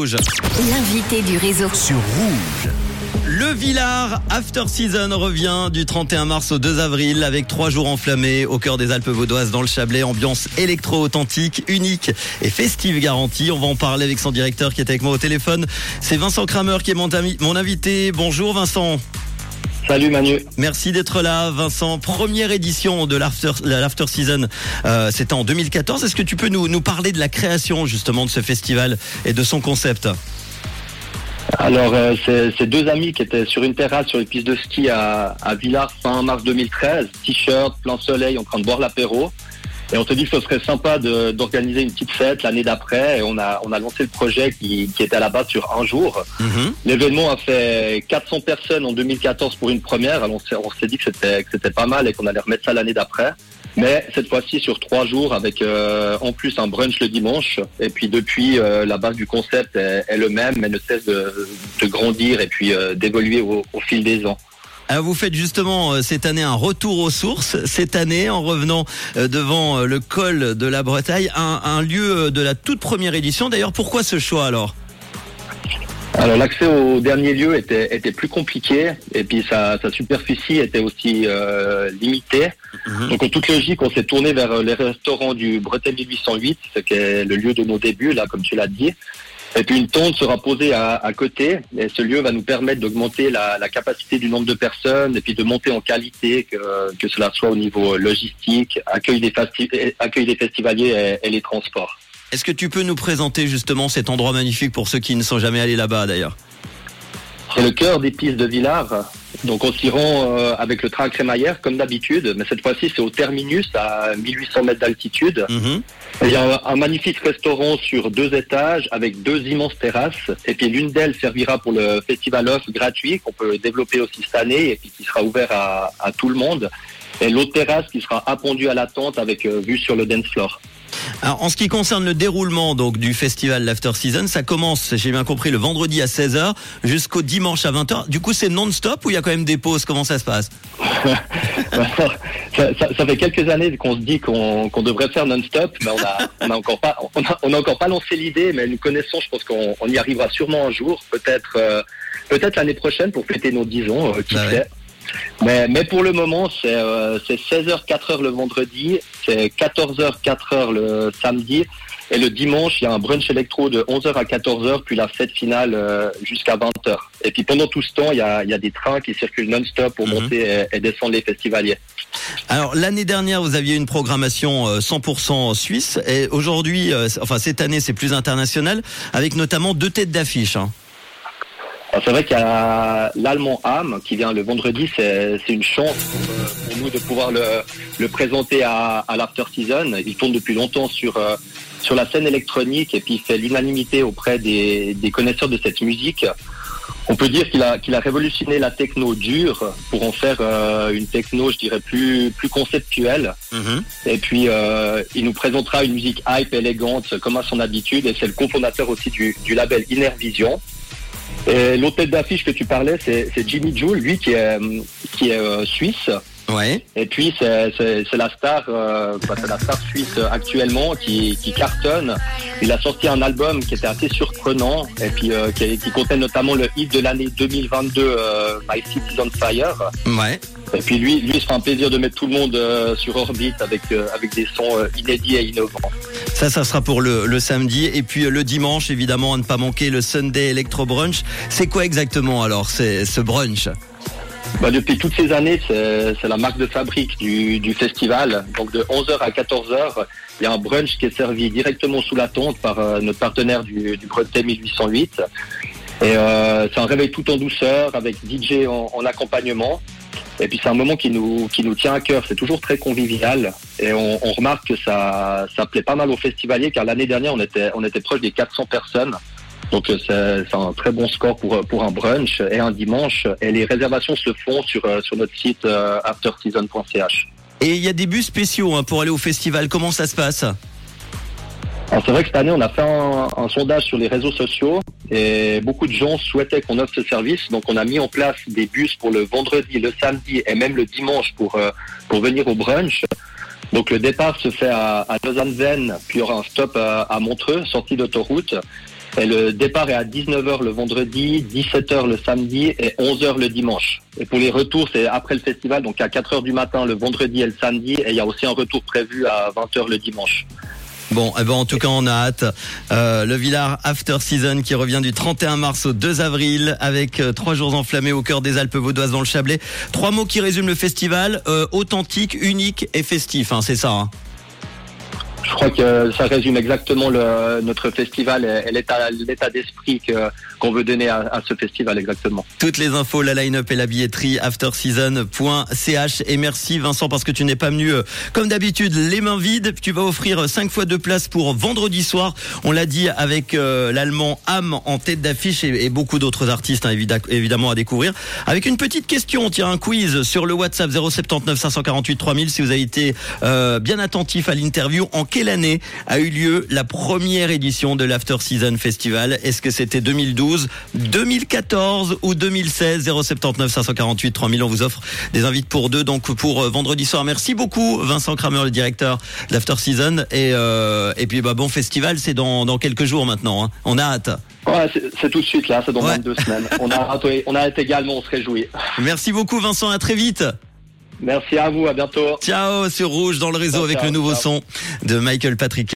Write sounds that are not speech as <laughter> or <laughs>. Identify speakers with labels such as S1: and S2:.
S1: L'invité du réseau.
S2: sur Rouge.
S3: Le Villard After Season revient du 31 mars au 2 avril avec trois jours enflammés au cœur des Alpes vaudoises dans le Chablais. Ambiance électro-authentique, unique et festive garantie. On va en parler avec son directeur qui est avec moi au téléphone. C'est Vincent Kramer qui est mon, ami- mon invité. Bonjour Vincent.
S4: Salut Manu.
S3: Merci d'être là, Vincent. Première édition de l'After la- l'After Season, euh, c'était en 2014. Est-ce que tu peux nous, nous parler de la création justement de ce festival et de son concept?
S4: Alors, euh, c'est c'est deux amis qui étaient sur une terrasse sur les pistes de ski à, à Villars fin mars 2013. T-shirt, plein soleil, en train de boire l'apéro. Et on te dit que ce serait sympa d'organiser une petite fête l'année d'après. Et on a, on a lancé le projet qui, qui était à la base sur un jour.
S3: Mhm.
S4: L'événement a fait 400 personnes en 2014 pour une première. Alors on s'est s'est dit que c'était que c'était pas mal et qu'on allait remettre ça l'année d'après. Mais cette fois-ci sur trois jours avec euh, en plus un brunch le dimanche. Et puis depuis, euh, la base du concept est, est le même, mais ne cesse de, de grandir et puis euh, d'évoluer au, au fil des ans.
S3: Alors vous faites justement euh, cette année un retour aux sources. Cette année, en revenant euh, devant euh, le col de la Bretagne, un, un lieu de la toute première édition. D'ailleurs, pourquoi ce choix alors?
S4: Alors l'accès au dernier lieu était, était plus compliqué et puis sa, sa superficie était aussi euh, limitée.
S3: Mhm.
S4: Donc en toute logique, on s'est tourné vers les restaurants du Bretel 1808, ce qui est le lieu de nos débuts, là, comme tu l'as dit. Et puis une tente sera posée à, à côté et ce lieu va nous permettre d'augmenter la, la capacité du nombre de personnes et puis de monter en qualité, que, que cela soit au niveau logistique, accueil des, festi- accueil des festivaliers et- et les transports.
S3: Est-ce que tu peux nous présenter justement cet endroit magnifique pour ceux qui ne sont jamais allés là-bas d'ailleurs?
S4: C'est le cœur des pistes de Villars. Donc on s'y rend euh, avec le train crémaillère comme d'habitude, mais cette fois-ci c'est au terminus à 1800 mètres d'altitude.
S3: Mhm.
S4: Il y a un, un magnifique restaurant sur deux étages avec deux immenses terrasses. Et puis l'une d'elles servira pour le festival off gratuit qu'on peut développer aussi cette année et puis qui sera ouvert à, à tout le monde. Et l'autre terrasse qui sera appendue à la tente avec euh, vue sur le dance floor.
S3: Alors, en ce qui concerne le déroulement donc du festival l'After Season, ça commence, j'ai bien compris, le vendredi à 16h jusqu'au dimanche à 20h. Du coup, c'est non-stop ou il y a quand même des pauses? Comment ça se passe? <laughs>
S4: Ça, ça- ça fait quelques années qu'on se dit qu'on devrait faire non-stop, mais on a, on a encore pas, on a, on a encore pas lancé l'idée, mais nous connaissons, je pense qu'on on y arrivera sûrement un jour, peut-être, euh, peut-être l'année prochaine pour fêter nos 10 ans, euh, qui
S3: Bah ouais.
S4: sait. Mais, mais pour le moment, c'est euh, c'est 16h, 4h le vendredi, c'est 14h, 4h le samedi, et le dimanche, il y a un brunch électro de 11h à 14h, puis la fête finale euh, jusqu'à 20h. Et puis pendant tout ce temps, il y a, il y a des trains qui circulent non-stop pour
S3: Mhm.
S4: monter et, et descendre les festivaliers.
S3: Alors, l'année dernière, vous aviez une programmation euh, 100% suisse et aujourd'hui, euh, enfin cette année, c'est plus international avec notamment deux têtes d'affiche. hein.
S4: Alors, C'est vrai qu'il y a l'Allemand Ham qui vient le vendredi, c'est une chance pour, euh, pour nous de pouvoir le, le présenter à, à l'After Season. Il tourne depuis longtemps sur, euh, sur la scène électronique et puis il fait l'unanimité auprès des, des connaisseurs de cette musique. On peut dire qu'il a, qu'il a révolutionné la techno dure pour en faire euh, une techno, je dirais, plus, plus conceptuelle.
S3: Mhm.
S4: Et puis, il nous présentera une musique hype, élégante, comme à son habitude. Et c'est le cofondateur aussi du, du label Inner Vision. Et l'autre tête d'affiche que tu parlais, c'est Jimmy Joule, lui qui est, euh, qui est euh, suisse.
S3: Ouais.
S4: Et puis, c'est la star, euh, bah, la star suisse euh, actuellement qui, qui cartonne. Il a sorti un album qui était assez surprenant et puis euh, qui, qui notamment le hit de l'année 2022, euh, My City's on Fire.
S3: Ouais.
S4: Et puis lui, lui, il se fera un plaisir de mettre tout le monde euh, sur orbite avec euh, avec des sons euh, inédits et innovants.
S3: Ça, ça sera pour le, samedi. Et puis euh, le dimanche, évidemment, à ne pas manquer le Sunday Electro Brunch. C'est quoi exactement alors ce brunch?
S4: Bah, depuis toutes ces années, c'est la marque de fabrique du, festival. Donc de 11h à 14h, il y a un brunch qui est servi directement sous la tente par euh, notre partenaire du, du Bretet 1808. Et euh, c'est un réveil tout en douceur avec DJ en accompagnement. Et puis c'est un moment qui nous qui nous tient à cœur. C'est toujours très convivial et on, on remarque que ça ça plaît pas mal aux festivaliers car l'année dernière on était on était proche des 400 personnes. Donc euh, c'est un très bon score pour pour un brunch et un dimanche. Et les réservations se font sur euh, sur notre site euh, afterseason.ch.
S3: Et il y a des bus spéciaux hein, pour aller au festival. Comment ça se passe?
S4: C'est vrai que cette année on a fait un, un sondage sur les réseaux sociaux beaucoup de gens souhaitaient qu'on offre ce service. Donc on a mis en place des bus pour le vendredi, le samedi et même le dimanche pour euh, venir au brunch. Donc le départ se fait à, à puis il y aura un stop à, à Montreux, sortie d'autoroute. Et le départ est à 19h le vendredi, 17h le samedi et 11h le dimanche. Et pour les retours, c'est après le festival, donc à 4h du matin le vendredi et le samedi. Et il y a aussi un retour prévu à 20h le dimanche.
S3: Bon, eh ben en tout cas, on a hâte. Euh, le Villard After Season qui revient du 31 mars au 2 avril avec euh, trois jours enflammés au cœur des Alpes vaudoises dans le Chablais. Trois mots qui résument le festival euh, authentique, unique et festif. Hein, c'est ça. Hein.
S4: Je crois que ça résume exactement le, notre festival et, l'état, d'esprit qu'on veut donner à, à, ce festival exactement.
S3: Toutes les infos, la line-up et la billetterie afterseason.ch et merci Vincent parce que tu n'es pas venu euh, comme d'habitude les mains vides. Tu vas offrir 5 fois de place pour vendredi soir. On l'a dit avec euh, l'allemand Ham en tête d'affiche et, beaucoup d'autres artistes hein, évidemment à découvrir. Avec une petite question, on tire un quiz sur le WhatsApp 079 548 3000 si vous avez été euh, bien attentif à l'interview. En quelle année a eu lieu la première édition de l'After Season Festival? Est-ce que c'était 2012, 2014 ou 2016 079 548 3000 On vous offre des invites pour deux, donc pour euh, vendredi soir. Merci beaucoup Vincent Kramer, le directeur de l'After Season. Et, euh, et puis bah, bon festival, c'est dans, dans quelques jours maintenant. Hein. On a hâte.
S4: Ouais, c'est tout de suite là, c'est dans ouais. deux semaines. On a, hâte, on a hâte également, on se réjouit.
S3: Merci beaucoup Vincent, à très vite.
S4: Merci à vous, à bientôt.
S3: Ciao sur Rouge dans le réseau ciao, avec ciao, le nouveau ciao. son de Michael Patrick.